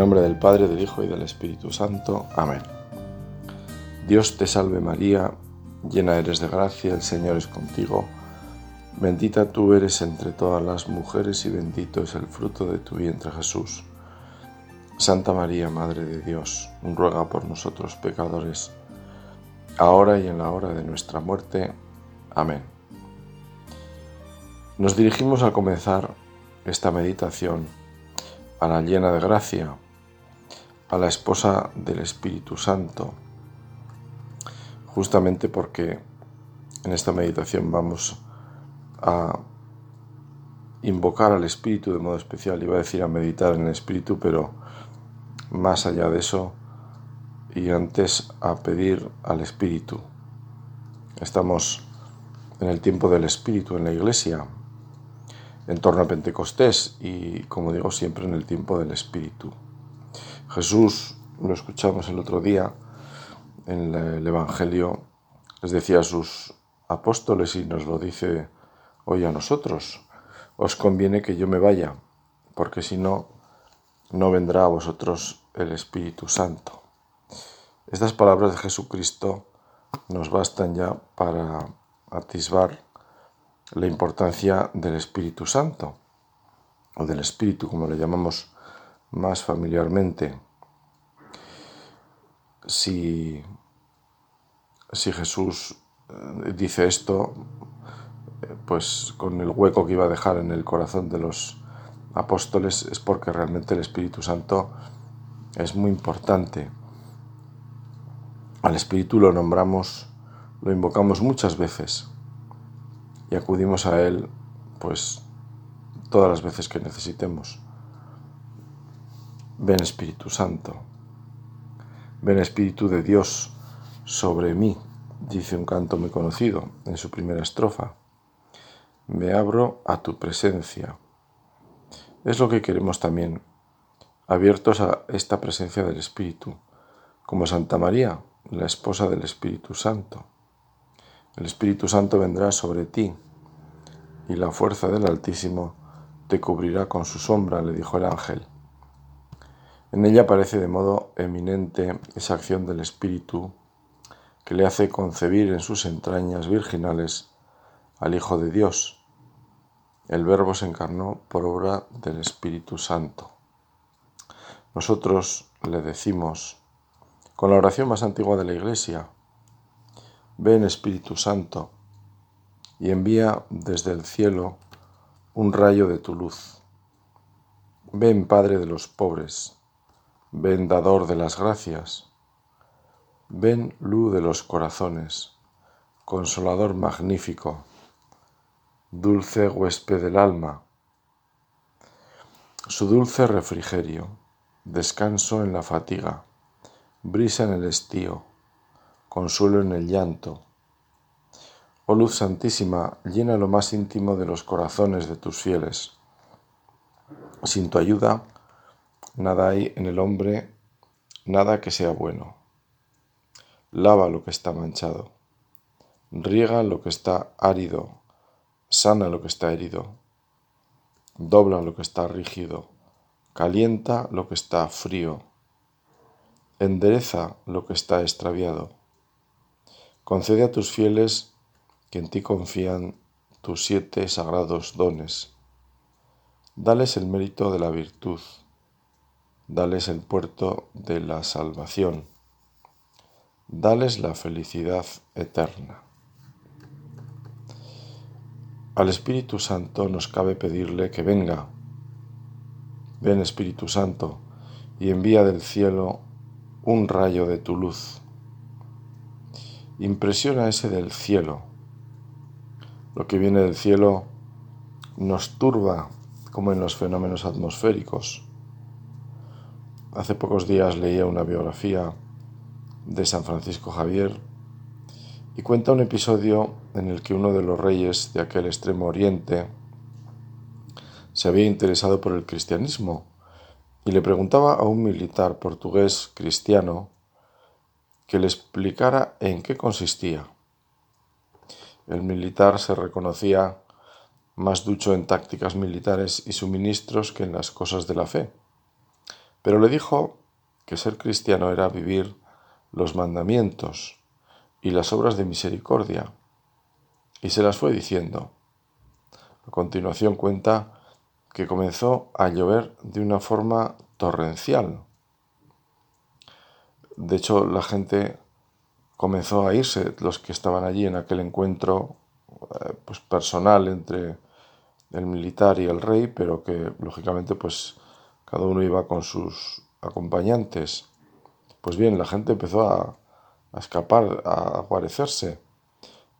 Nombre del Padre, del Hijo y del Espíritu Santo. Amén. Dios te salve María, llena eres de gracia, el Señor es contigo. Bendita tú eres entre todas las mujeres y bendito es el fruto de tu vientre Jesús. Santa María, Madre de Dios, ruega por nosotros pecadores, ahora y en la hora de nuestra muerte. Amén. Nos dirigimos al comenzar esta meditación a la llena de gracia, a la esposa del Espíritu Santo, justamente porque en esta meditación vamos a invocar al Espíritu de modo especial, iba a decir a meditar en el Espíritu, pero más allá de eso, y antes a pedir al Espíritu. Estamos en el tiempo del Espíritu en la Iglesia, en torno a Pentecostés y, como digo, siempre en el tiempo del Espíritu. Jesús, lo escuchamos el otro día en el Evangelio, les decía a sus apóstoles y nos lo dice hoy a nosotros, os conviene que yo me vaya, porque si no, no vendrá a vosotros el Espíritu Santo. Estas palabras de Jesucristo nos bastan ya para atisbar la importancia del Espíritu Santo, o del Espíritu, como le llamamos más familiarmente. Si, si Jesús eh, dice esto, eh, pues con el hueco que iba a dejar en el corazón de los apóstoles es porque realmente el Espíritu Santo es muy importante. Al Espíritu lo nombramos, lo invocamos muchas veces y acudimos a Él pues todas las veces que necesitemos. Ven Espíritu Santo, ven Espíritu de Dios sobre mí, dice un canto muy conocido en su primera estrofa. Me abro a tu presencia. Es lo que queremos también, abiertos a esta presencia del Espíritu, como Santa María, la esposa del Espíritu Santo. El Espíritu Santo vendrá sobre ti y la fuerza del Altísimo te cubrirá con su sombra, le dijo el ángel. En ella aparece de modo eminente esa acción del Espíritu que le hace concebir en sus entrañas virginales al Hijo de Dios. El Verbo se encarnó por obra del Espíritu Santo. Nosotros le decimos, con la oración más antigua de la Iglesia, Ven Espíritu Santo y envía desde el cielo un rayo de tu luz. Ven Padre de los pobres, ven Dador de las gracias, ven luz de los corazones, consolador magnífico, dulce huésped del alma, su dulce refrigerio, descanso en la fatiga, brisa en el estío, consuelo en el llanto. Oh luz santísima, llena lo más íntimo de los corazones de tus fieles. Sin tu ayuda, nada hay en el hombre, nada que sea bueno. Lava lo que está manchado, riega lo que está árido, sana lo que está herido, dobla lo que está rígido, calienta lo que está frío, endereza lo que está extraviado Concede a tus fieles que en ti confían tus siete sagrados dones. Dales el mérito de la virtud. Dales el puerto de la salvación. Dales la felicidad eterna. Al Espíritu Santo nos cabe pedirle que venga. Ven Espíritu Santo y envía del cielo un rayo de tu luz impresiona ese del cielo. Lo que viene del cielo nos turba como en los fenómenos atmosféricos. Hace pocos días leía una biografía de San Francisco Javier y cuenta un episodio en el que uno de los reyes de aquel extremo oriente se había interesado por el cristianismo y le preguntaba a un militar portugués cristiano que le explicara en qué consistía. El militar se reconocía más ducho en tácticas militares y suministros que en las cosas de la fe. Pero le dijo que ser cristiano era vivir los mandamientos y las obras de misericordia, y se las fue diciendo. A continuación cuenta que comenzó a llover de una forma torrencial. De hecho, la gente comenzó a irse, los que estaban allí en aquel encuentro eh, pues, personal entre el militar y el rey, pero que lógicamente pues cada uno iba con sus acompañantes. Pues bien, la gente empezó a, escapar, a guarecerse.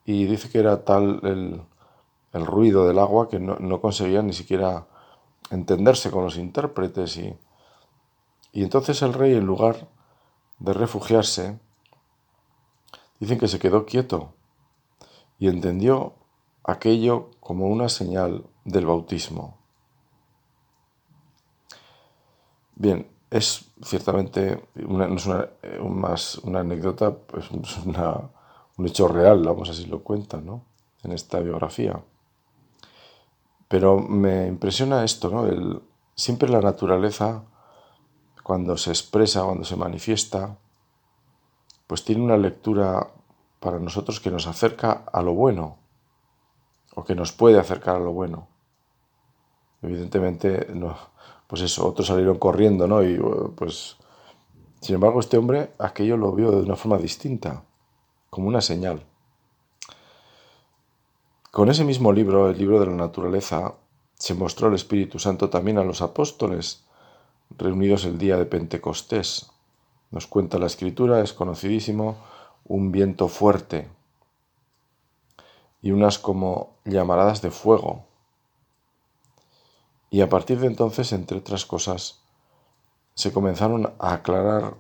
Y dice que era tal el, ruido del agua que no, no, conseguían ni siquiera entenderse con los intérpretes. Y, y entonces el rey, en lugar de refugiarse, dicen que se quedó quieto y entendió aquello como una señal del bautismo. Bien, es ciertamente una, no es una, eh, más una anécdota, pues es un hecho real, vamos así lo cuenta, ¿no? En esta biografía. Pero me impresiona esto, ¿no? El, siempre la naturaleza, cuando se expresa, cuando se manifiesta, pues tiene una lectura para nosotros que nos acerca a lo bueno, o que nos puede acercar a lo bueno. Evidentemente, no, pues eso, otros salieron corriendo, ¿no? Y pues, sin embargo, este hombre aquello lo vio de una forma distinta, como una señal. Con ese mismo libro, el libro de la naturaleza, se mostró el Espíritu Santo también a los apóstoles reunidos el día de Pentecostés. Nos cuenta la escritura, es conocidísimo, un viento fuerte y unas como llamaradas de fuego. Y a partir de entonces, entre otras cosas, se comenzaron a aclarar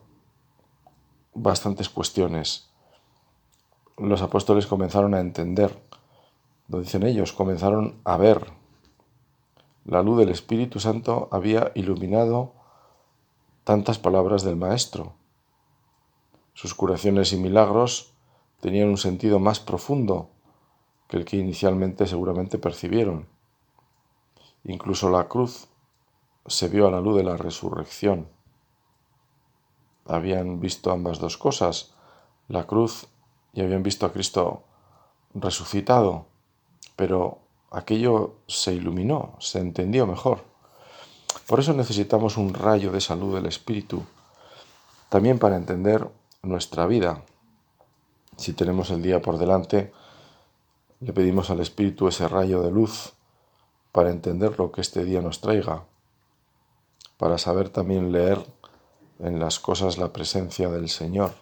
bastantes cuestiones. Los apóstoles comenzaron a entender, lo dicen ellos, comenzaron a ver. La luz del Espíritu Santo había iluminado tantas palabras del Maestro. Sus curaciones y milagros tenían un sentido más profundo que el que inicialmente seguramente percibieron. Incluso la cruz se vio a la luz de la resurrección. Habían visto ambas dos cosas, la cruz y habían visto a Cristo resucitado, pero aquello se iluminó, se entendió mejor. Por eso necesitamos un rayo de salud del Espíritu, también para entender nuestra vida. Si tenemos el día por delante, le pedimos al Espíritu ese rayo de luz para entender lo que este día nos traiga, para saber también leer en las cosas la presencia del Señor,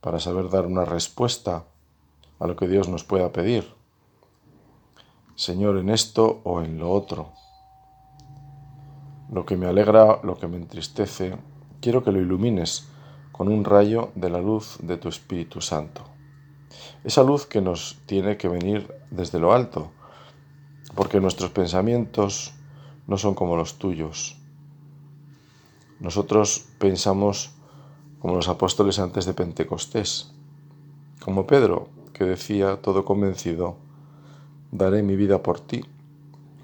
para saber dar una respuesta a lo que Dios nos pueda pedir. Señor, en esto o en lo otro. Lo que me alegra, lo que me entristece, quiero que lo ilumines con un rayo de la luz de tu Espíritu Santo. Esa luz que nos tiene que venir desde lo alto, porque nuestros pensamientos no son como los tuyos. Nosotros pensamos como los apóstoles antes de Pentecostés, como Pedro, que decía todo convencido, daré mi vida por ti,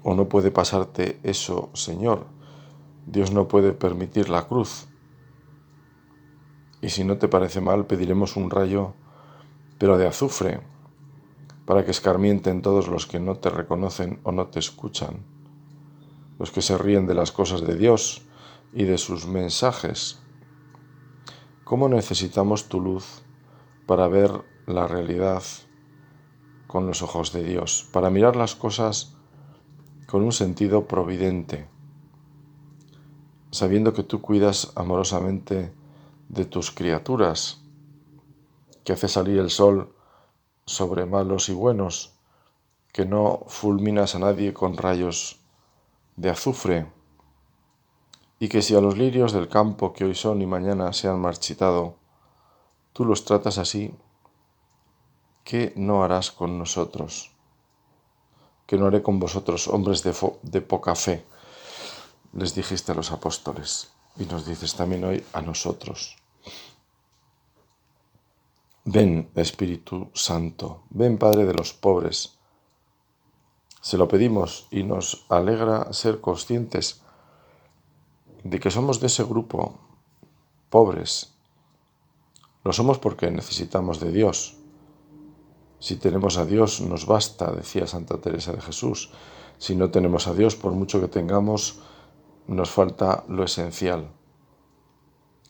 o no puede pasarte eso, Señor, Dios no puede permitir la cruz. Y si no te parece mal, pediremos un rayo pero de azufre, para que escarmienten todos los que no te reconocen o no te escuchan, los que se ríen de las cosas de Dios y de sus mensajes. ¿Cómo necesitamos tu luz para ver la realidad con los ojos de Dios, para mirar las cosas con un sentido providente, sabiendo que tú cuidas amorosamente de tus criaturas? que hace salir el sol sobre malos y buenos, que no fulminas a nadie con rayos de azufre, y que si a los lirios del campo que hoy son y mañana se han marchitado, tú los tratas así, ¿qué no harás con nosotros? ¿Qué no haré con vosotros, hombres de, de poca fe? Les dijiste a los apóstoles y nos dices también hoy a nosotros. Ven, Espíritu Santo, ven, Padre de los pobres. Se lo pedimos y nos alegra ser conscientes de que somos de ese grupo pobres. Lo somos porque necesitamos de Dios. Si tenemos a Dios nos basta, decía Santa Teresa de Jesús. Si no tenemos a Dios, por mucho que tengamos, nos falta lo esencial.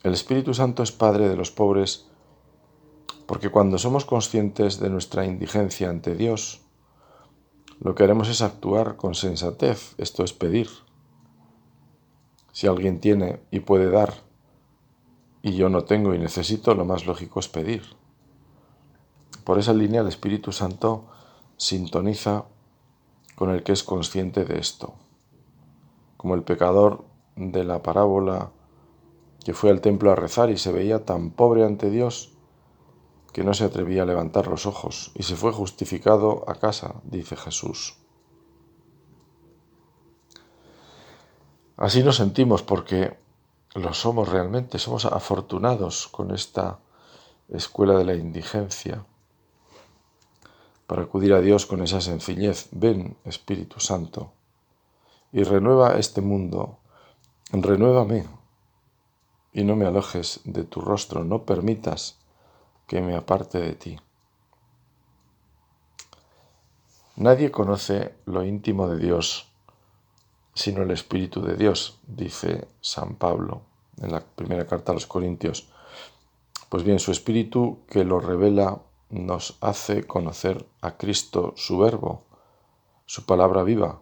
El Espíritu Santo es Padre de los pobres porque cuando somos conscientes de nuestra indigencia ante Dios, lo que haremos es actuar con sensatez, esto es pedir. Si alguien tiene y puede dar, y yo no tengo y necesito, lo más lógico es pedir. Por esa línea el Espíritu Santo sintoniza con el que es consciente de esto. Como el pecador de la parábola que fue al templo a rezar y se veía tan pobre ante Dios que no se atrevía a levantar los ojos y se fue justificado a casa, dice Jesús. Así nos sentimos porque lo somos realmente, somos afortunados con esta escuela de la indigencia para acudir a Dios con esa sencillez. Ven, Espíritu Santo, y renueva este mundo, renuévame, y no me alojes de tu rostro, no permitas que me aparte de ti. Nadie conoce lo íntimo de Dios sino el Espíritu de Dios, dice San Pablo en la primera carta a los Corintios. Pues bien, su Espíritu que lo revela nos hace conocer a Cristo, su verbo, su palabra viva,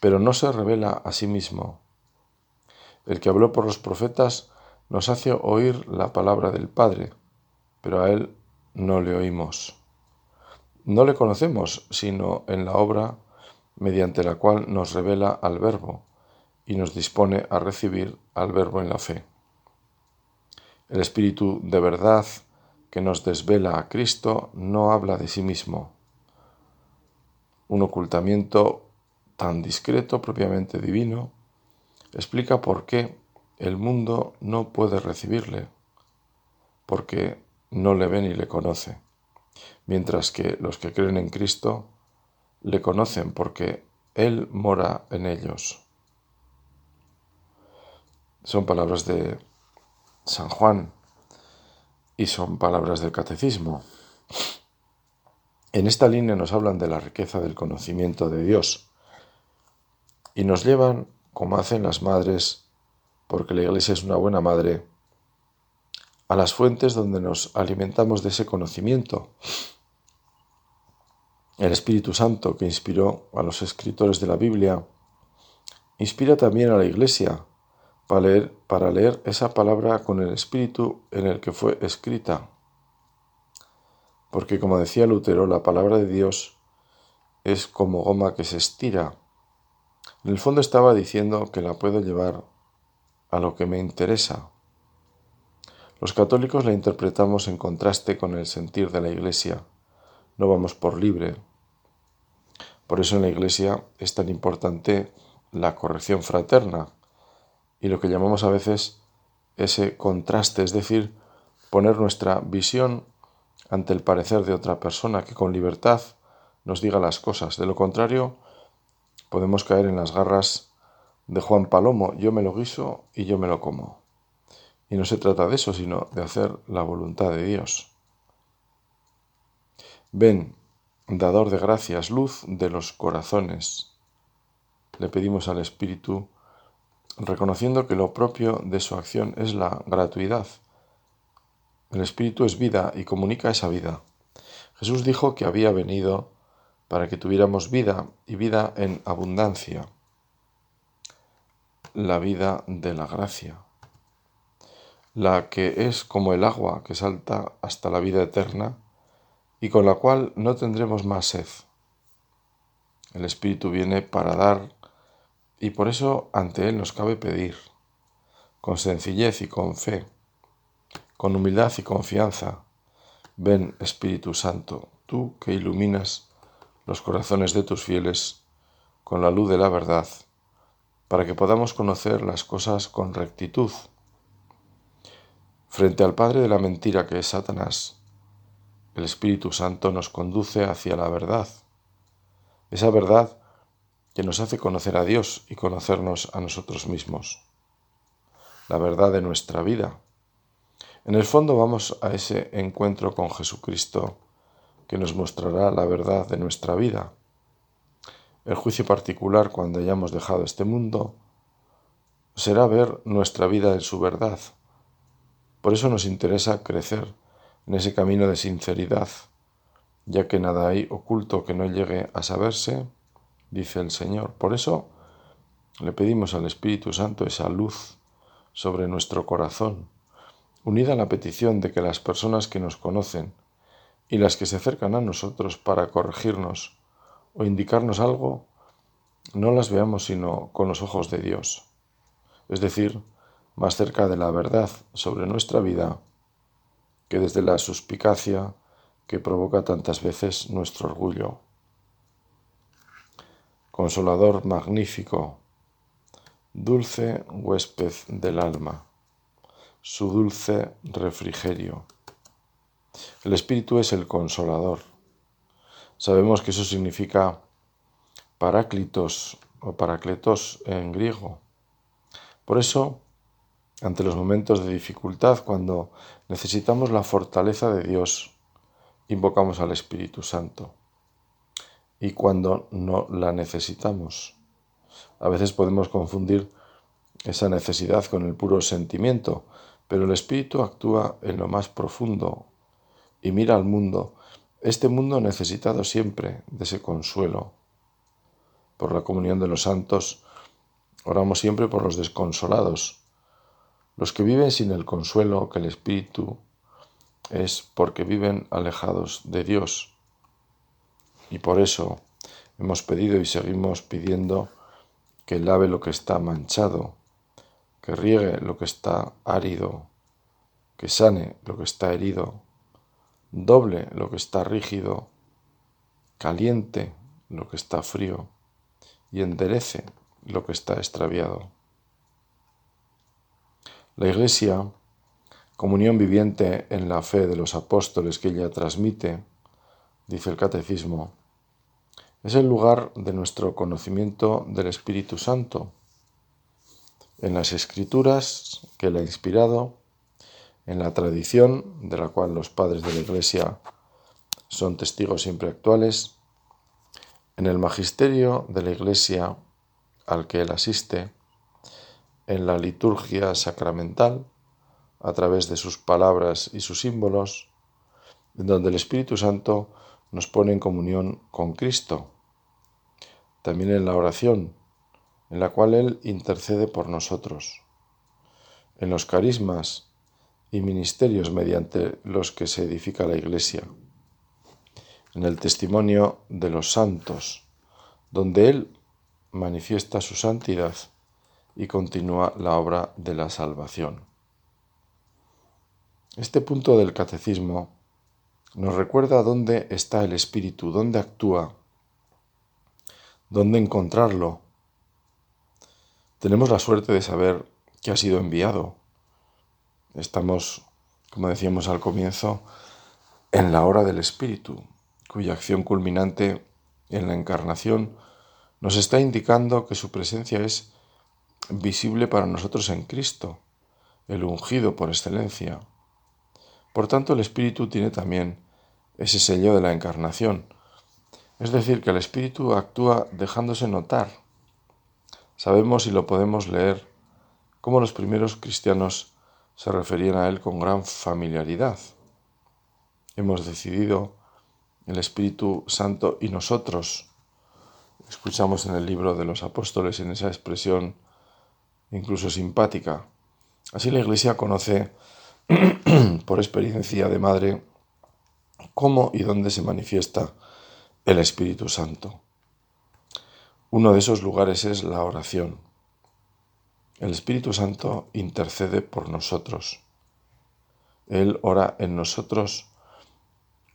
pero no se revela a sí mismo. El que habló por los profetas nos hace oír la palabra del Padre, pero a Él no le oímos. No le conocemos sino en la obra mediante la cual nos revela al Verbo y nos dispone a recibir al Verbo en la fe. El Espíritu de verdad que nos desvela a Cristo no habla de sí mismo. Un ocultamiento tan discreto, propiamente divino, explica por qué el mundo no puede recibirle, porque no le ve ni le conoce, mientras que los que creen en Cristo le conocen porque Él mora en ellos. Son palabras de San Juan y son palabras del catecismo. En esta línea nos hablan de la riqueza del conocimiento de Dios y nos llevan, como hacen las madres, porque la Iglesia es una buena madre, a las fuentes donde nos alimentamos de ese conocimiento. El Espíritu Santo que inspiró a los escritores de la Biblia, inspira también a la Iglesia para leer, para leer esa palabra con el espíritu en el que fue escrita. Porque como decía Lutero, la palabra de Dios es como goma que se estira. En el fondo estaba diciendo que la puedo llevar a lo que me interesa. Los católicos la interpretamos en contraste con el sentir de la Iglesia. No vamos por libre. Por eso en la Iglesia es tan importante la corrección fraterna, y lo que llamamos a veces ese contraste, es decir, poner nuestra visión ante el parecer de otra persona que con libertad nos diga las cosas. De lo contrario, podemos caer en las garras de Juan Palomo, yo me lo guiso y yo me lo como. Y no se trata de eso, sino de hacer la voluntad de Dios. Ven, dador de gracias, luz de los corazones. Le pedimos al Espíritu reconociendo que lo propio de su acción es la gratuidad. El Espíritu es vida y comunica esa vida. Jesús dijo que había venido para que tuviéramos vida y vida en abundancia, la vida de la gracia, la que es como el agua que salta hasta la vida eterna y con la cual no tendremos más sed. El Espíritu viene para dar y por eso ante Él nos cabe pedir, con sencillez y con fe, con humildad y confianza, ven Espíritu Santo, tú que iluminas los corazones de tus fieles con la luz de la verdad, para que podamos conocer las cosas con rectitud. Frente al Padre de la mentira que es Satanás, el Espíritu Santo nos conduce hacia la verdad, esa verdad que nos hace conocer a Dios y conocernos a nosotros mismos. la verdad de nuestra vida. En el fondo vamos a ese encuentro con Jesucristo que nos mostrará la verdad de nuestra vida. El juicio particular cuando hayamos dejado este mundo será ver nuestra vida en su verdad. Por eso nos interesa crecer en ese camino de sinceridad, ya que nada hay oculto que no llegue a saberse, dice el Señor. Por eso le pedimos al Espíritu Santo esa luz sobre nuestro corazón unida a la petición de que las personas que nos conocen y las que se acercan a nosotros para corregirnos o indicarnos algo, no las veamos sino con los ojos de Dios, es decir, más cerca de la verdad sobre nuestra vida que desde la suspicacia que provoca tantas veces nuestro orgullo. Consolador magnífico, dulce huésped del alma su dulce refrigerio. El Espíritu es el consolador. Sabemos que eso significa paráclitos o paracletos en griego. Por eso, ante los momentos de dificultad, cuando necesitamos la fortaleza de Dios, invocamos al Espíritu Santo. Y cuando no la necesitamos, a veces podemos confundir esa necesidad con el puro sentimiento, pero el Espíritu actúa en lo más profundo y mira al mundo, este mundo necesitado siempre de ese consuelo. Por la comunión de los santos, oramos siempre por los desconsolados, los que viven sin el consuelo que el Espíritu es porque viven alejados de Dios. Y por eso hemos pedido y seguimos pidiendo que lave lo que está manchado, que riegue lo que está árido, que sane lo que está herido, doble lo que está rígido, caliente lo que está frío y enderece lo que está extraviado. La Iglesia, comunión viviente en la fe de los apóstoles que ella transmite, dice el Catecismo, es el lugar de nuestro conocimiento del Espíritu Santo. En las escrituras que le ha inspirado, en la tradición de la cual los padres de la Iglesia son testigos siempre actuales, en el magisterio de la Iglesia al que él asiste, en la liturgia sacramental, a través de sus palabras y sus símbolos, en donde el Espíritu Santo nos pone en comunión con Cristo, también en la oración, en la cual Él intercede por nosotros, en los carismas y ministerios mediante los que se edifica la Iglesia, en el testimonio de los santos, donde Él manifiesta su santidad y continúa la obra de la salvación. Este punto del catecismo nos recuerda dónde está el Espíritu, dónde actúa, dónde encontrarlo tenemos la suerte de saber que ha sido enviado. Estamos, como decíamos al comienzo, en la hora del Espíritu, cuya acción culminante en la encarnación nos está indicando que su presencia es visible para nosotros en Cristo, el ungido por excelencia. Por tanto, el Espíritu tiene también ese sello de la encarnación, es decir, que el Espíritu actúa dejándose notar Sabemos y lo podemos leer cómo los primeros cristianos se referían a Él con gran familiaridad. Hemos decidido el Espíritu Santo y nosotros. Escuchamos en el libro de los apóstoles en esa expresión incluso simpática. Así la Iglesia conoce por experiencia de madre cómo y dónde se manifiesta el Espíritu Santo. Uno de esos lugares es la oración. El Espíritu Santo intercede por nosotros. Él ora en nosotros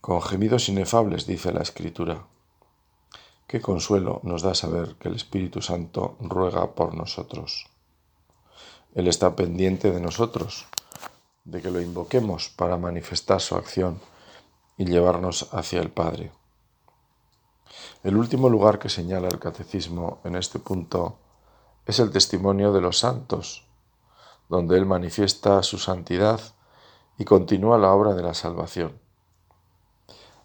con gemidos inefables, dice la Escritura. Qué consuelo nos da saber que el Espíritu Santo ruega por nosotros. Él está pendiente de nosotros, de que lo invoquemos para manifestar su acción y llevarnos hacia el Padre. El último lugar que señala el catecismo en este punto es el testimonio de los santos, donde Él manifiesta su santidad y continúa la obra de la salvación.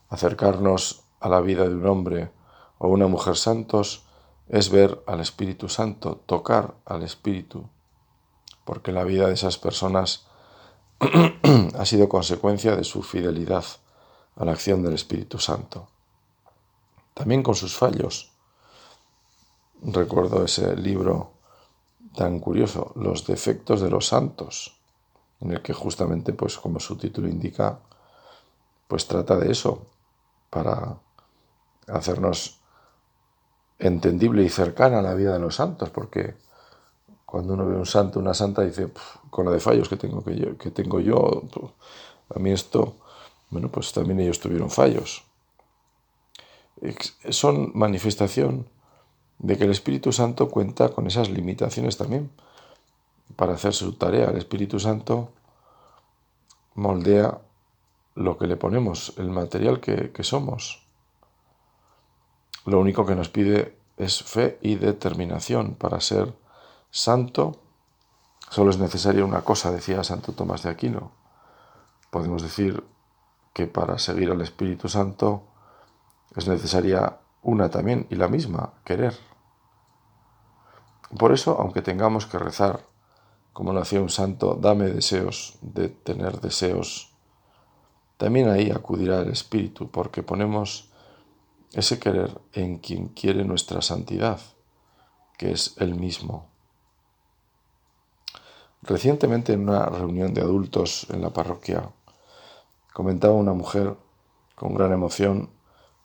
Acercarnos a la vida de un hombre o una mujer santos es ver al Espíritu Santo, tocar al Espíritu, porque la vida de esas personas ha sido consecuencia de su fidelidad a la acción del Espíritu Santo. También con sus fallos. Recuerdo ese libro tan curioso, Los defectos de los santos, en el que justamente, pues como su título indica, pues trata de eso, para hacernos entendible y cercana a la vida de los santos, porque cuando uno ve un santo, una santa, dice, con la de fallos que tengo, que yo, tengo yo, a mí esto, bueno, pues también ellos tuvieron fallos. Son manifestación de que el Espíritu Santo cuenta con esas limitaciones también para hacer su tarea. El Espíritu Santo moldea lo que le ponemos, el material que somos. Lo único que nos pide es fe y determinación para ser santo. Solo es necesaria una cosa, decía Santo Tomás de Aquino. Podemos decir que para seguir al Espíritu Santo es necesaria una también y la misma, querer. Por eso, aunque tengamos que rezar, como lo hacía un santo, dame deseos de tener deseos, también ahí acudirá el Espíritu, porque ponemos ese querer en quien quiere nuestra santidad, que es el mismo. Recientemente en una reunión de adultos en la parroquia, comentaba una mujer con gran emoción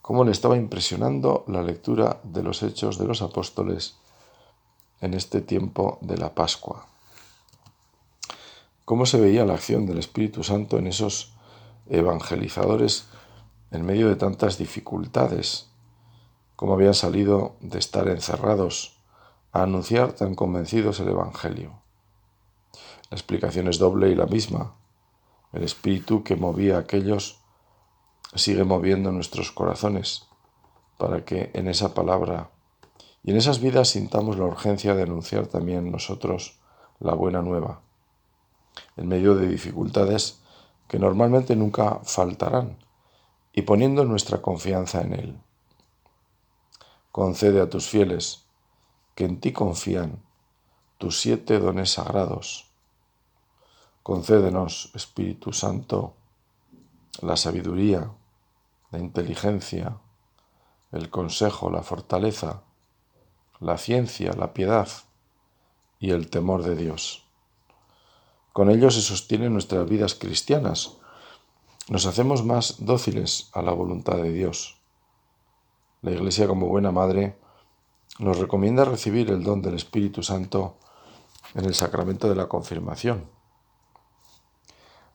cómo le estaba impresionando la lectura de los hechos de los apóstoles en este tiempo de la Pascua. Cómo se veía la acción del Espíritu Santo en esos evangelizadores en medio de tantas dificultades, cómo habían salido de estar encerrados a anunciar tan convencidos el Evangelio. La explicación es doble y la misma. El Espíritu que movía a aquellos sigue moviendo nuestros corazones para que en esa palabra y en esas vidas sintamos la urgencia de anunciar también nosotros la buena nueva, en medio de dificultades que normalmente nunca faltarán, y poniendo nuestra confianza en Él. Concede a tus fieles, que en ti confían, tus siete dones sagrados. Concédenos, Espíritu Santo, la sabiduría, la inteligencia, el consejo, la fortaleza, la ciencia, la piedad y el temor de Dios. Con ello se sostienen nuestras vidas cristianas. Nos hacemos más dóciles a la voluntad de Dios. La Iglesia, como buena madre, nos recomienda recibir el don del Espíritu Santo en el sacramento de la confirmación.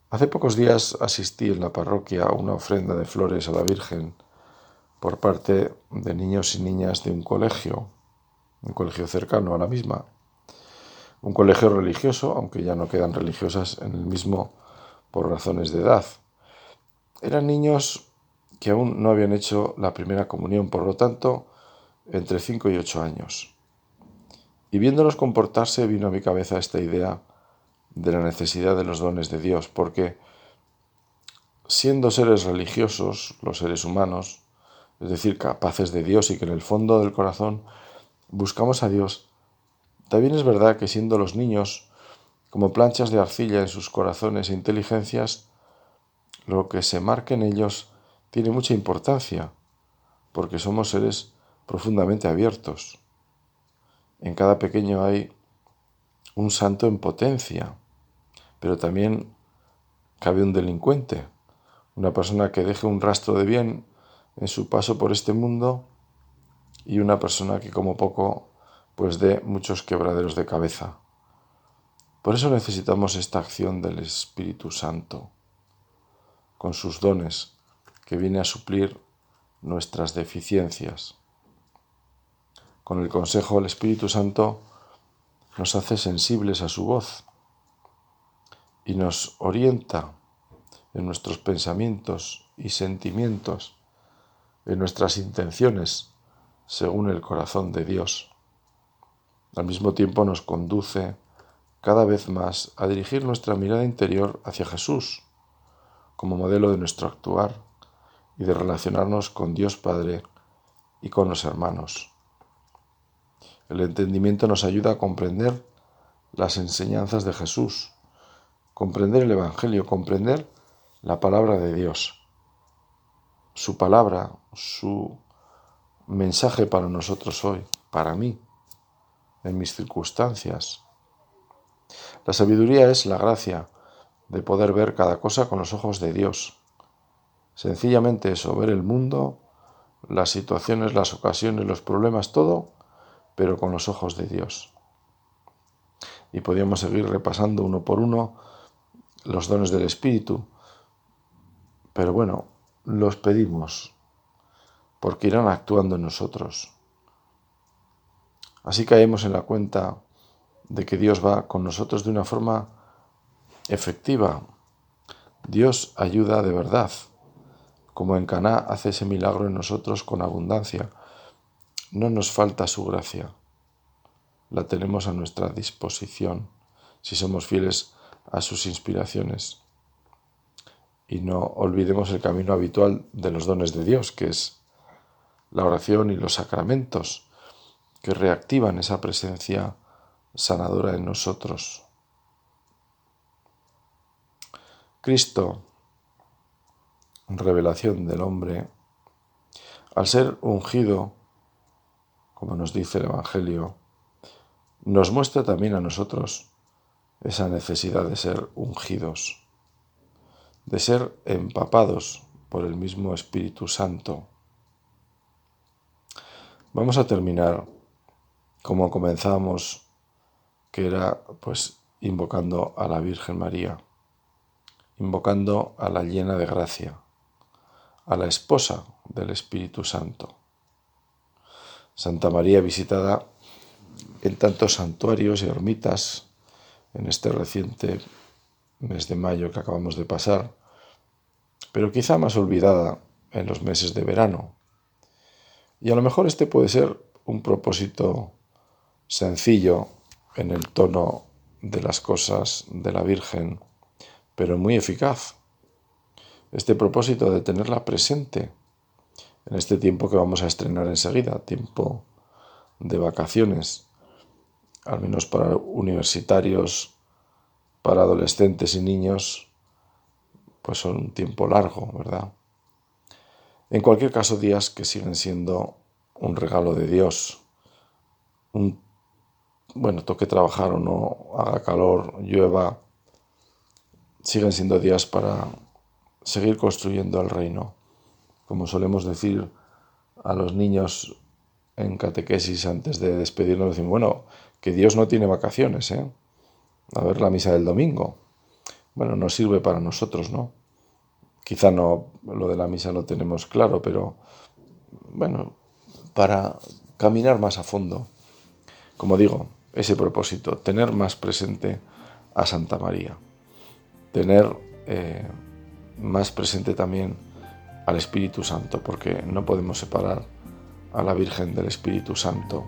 Hace pocos días asistí en la parroquia a una ofrenda de flores a la Virgen por parte de niños y niñas de un colegio un colegio cercano a la misma, un colegio religioso, aunque ya no quedan religiosas en el mismo por razones de edad. Eran niños que aún no habían hecho la primera comunión, por lo tanto, entre 5 y 8 años. Y viéndolos comportarse vino a mi cabeza esta idea de la necesidad de los dones de Dios, porque siendo seres religiosos, los seres humanos, es decir, capaces de Dios y que en el fondo del corazón buscamos a Dios, también es verdad que siendo los niños como planchas de arcilla en sus corazones e inteligencias, lo que se marque en ellos tiene mucha importancia, porque somos seres profundamente abiertos. En cada pequeño hay un santo en potencia, pero también cabe un delincuente, una persona que deje un rastro de bien en su paso por este mundo y una persona que como poco pues dé muchos quebraderos de cabeza. Por eso necesitamos esta acción del Espíritu Santo, con sus dones, que viene a suplir nuestras deficiencias. Con el consejo del Espíritu Santo nos hace sensibles a su voz y nos orienta en nuestros pensamientos y sentimientos, en nuestras intenciones según el corazón de Dios. Al mismo tiempo nos conduce cada vez más a dirigir nuestra mirada interior hacia Jesús como modelo de nuestro actuar y de relacionarnos con Dios Padre y con los hermanos. El entendimiento nos ayuda a comprender las enseñanzas de Jesús, comprender el Evangelio, comprender la palabra de Dios, su palabra, su mensaje para nosotros hoy, para mí, en mis circunstancias. La sabiduría es la gracia de poder ver cada cosa con los ojos de Dios. Sencillamente eso, ver el mundo, las situaciones, las ocasiones, los problemas, todo, pero con los ojos de Dios. Y podríamos seguir repasando uno por uno los dones del Espíritu, pero bueno, los pedimos porque irán actuando en nosotros. Así caemos en la cuenta de que Dios va con nosotros de una forma efectiva. Dios ayuda de verdad, como en Caná hace ese milagro en nosotros con abundancia. No nos falta su gracia. La tenemos a nuestra disposición si somos fieles a sus inspiraciones. Y no olvidemos el camino habitual de los dones de Dios, que es la oración y los sacramentos, que reactivan esa presencia sanadora en nosotros. Cristo, revelación del hombre, al ser ungido, como nos dice el Evangelio, nos muestra también a nosotros esa necesidad de ser ungidos, de ser empapados por el mismo Espíritu Santo. Vamos a terminar como comenzamos, que era pues invocando a la Virgen María invocando a la llena de gracia, a la esposa del Espíritu Santo. Santa María visitada en tantos santuarios y ermitas en este reciente mes de mayo que acabamos de pasar, pero quizá más olvidada en los meses de verano. Y a lo mejor este puede ser un propósito sencillo en el tono de las cosas de la Virgen pero muy eficaz. Este propósito de tenerla presente en este tiempo que vamos a estrenar enseguida, tiempo de vacaciones, al menos para universitarios, para adolescentes y niños, pues son un tiempo largo, ¿verdad? En cualquier caso, días que siguen siendo un regalo de Dios. Un, bueno, toque trabajar o no, haga calor, llueva, siguen siendo días para seguir construyendo el reino. Como solemos decir a los niños en catequesis antes de despedirnos, decimos, bueno, que Dios no tiene vacaciones, ¿eh? A ver la misa del domingo. Bueno, nos sirve para nosotros, ¿no? Quizá no lo de la misa lo tenemos claro, pero bueno, para caminar más a fondo. Como digo, ese propósito, tener más presente a Santa María tener eh, más presente también al Espíritu Santo, porque no podemos separar a la Virgen del Espíritu Santo,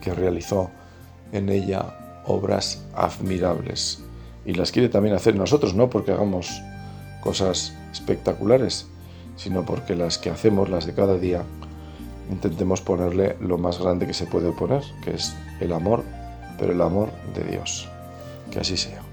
que realizó en ella obras admirables. Y las quiere también hacer nosotros, no porque hagamos cosas espectaculares, sino porque las que hacemos, las de cada día, intentemos ponerle lo más grande que se puede poner, que es el amor, pero el amor de Dios. Que así sea.